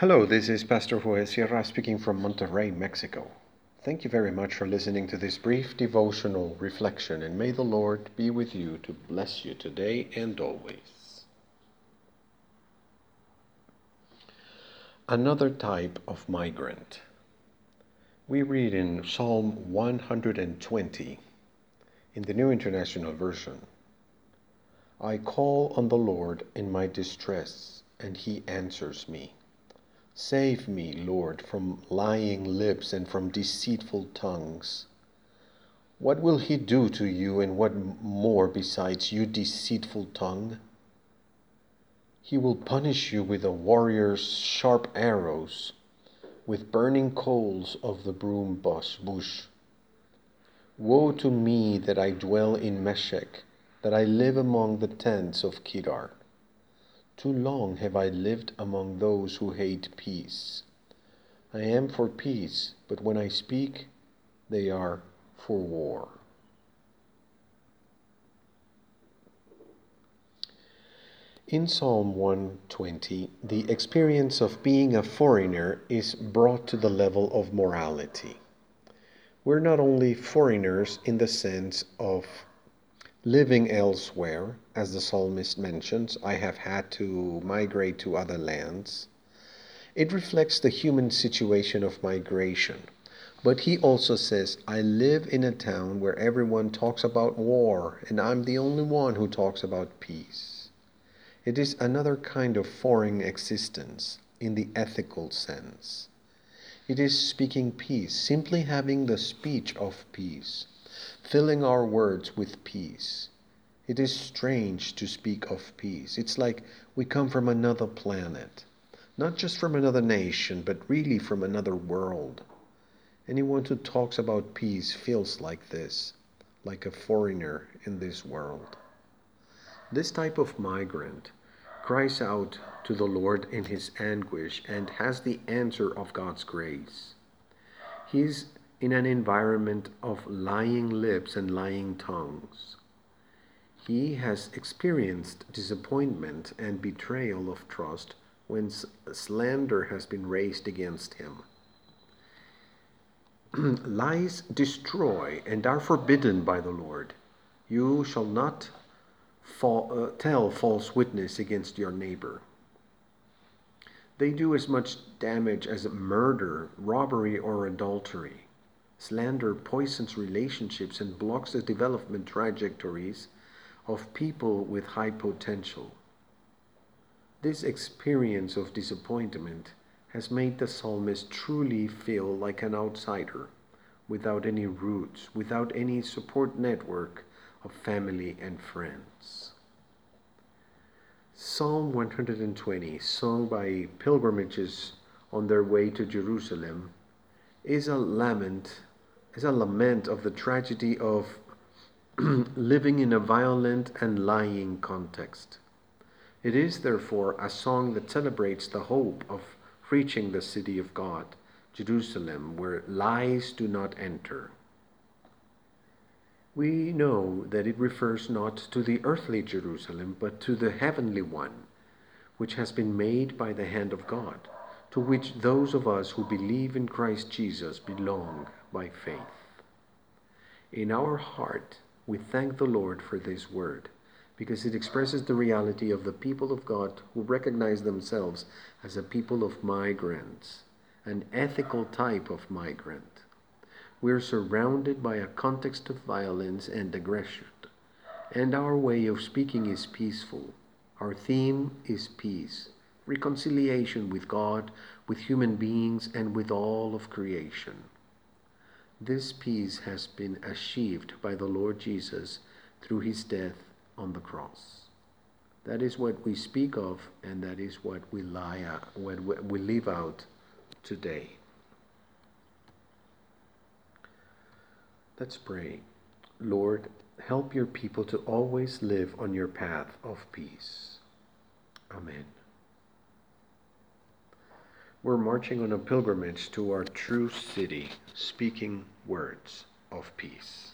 Hello, this is Pastor Joel Sierra speaking from Monterrey, Mexico. Thank you very much for listening to this brief devotional reflection, and may the Lord be with you to bless you today and always. Another type of migrant. We read in Psalm 120 in the New International Version I call on the Lord in my distress, and he answers me. Save me, Lord, from lying lips and from deceitful tongues. What will he do to you, and what more besides, you deceitful tongue? He will punish you with a warrior's sharp arrows, with burning coals of the broom bush. Woe to me that I dwell in Meshech, that I live among the tents of Kedar. Too long have I lived among those who hate peace. I am for peace, but when I speak, they are for war. In Psalm 120, the experience of being a foreigner is brought to the level of morality. We're not only foreigners in the sense of living elsewhere, as the psalmist mentions, I have had to migrate to other lands. It reflects the human situation of migration. But he also says, I live in a town where everyone talks about war, and I'm the only one who talks about peace. It is another kind of foreign existence in the ethical sense. It is speaking peace, simply having the speech of peace filling our words with peace. It is strange to speak of peace. It's like we come from another planet, not just from another nation, but really from another world. Anyone who talks about peace feels like this, like a foreigner in this world. This type of migrant cries out to the Lord in his anguish and has the answer of God's grace. He's in an environment of lying lips and lying tongues. He has experienced disappointment and betrayal of trust when slander has been raised against him. Lies destroy and are forbidden by the Lord. You shall not uh, tell false witness against your neighbor. They do as much damage as murder, robbery, or adultery. Slander poisons relationships and blocks the development trajectories of people with high potential. This experience of disappointment has made the psalmist truly feel like an outsider, without any roots, without any support network of family and friends. Psalm 120, sung by pilgrimages on their way to Jerusalem, is a lament is a lament of the tragedy of living in a violent and lying context. It is, therefore, a song that celebrates the hope of reaching the city of God, Jerusalem, where lies do not enter. We know that it refers not to the earthly Jerusalem, but to the heavenly one, which has been made by the hand of God, to which those of us who believe in Christ Jesus belong by faith. In our heart, we thank the Lord for this word because it expresses the reality of the people of God who recognize themselves as a people of migrants, an ethical type of migrant. We are surrounded by a context of violence and aggression, and our way of speaking is peaceful. Our theme is peace, reconciliation with God, with human beings, and with all of creation. This peace has been achieved by the Lord Jesus through his death on the cross. That is what we speak of, and that is what we lie what we live out today. Let's pray. Lord, help your people to always live on your path of peace. Amen. We're marching on a pilgrimage to our true city, speaking words of peace.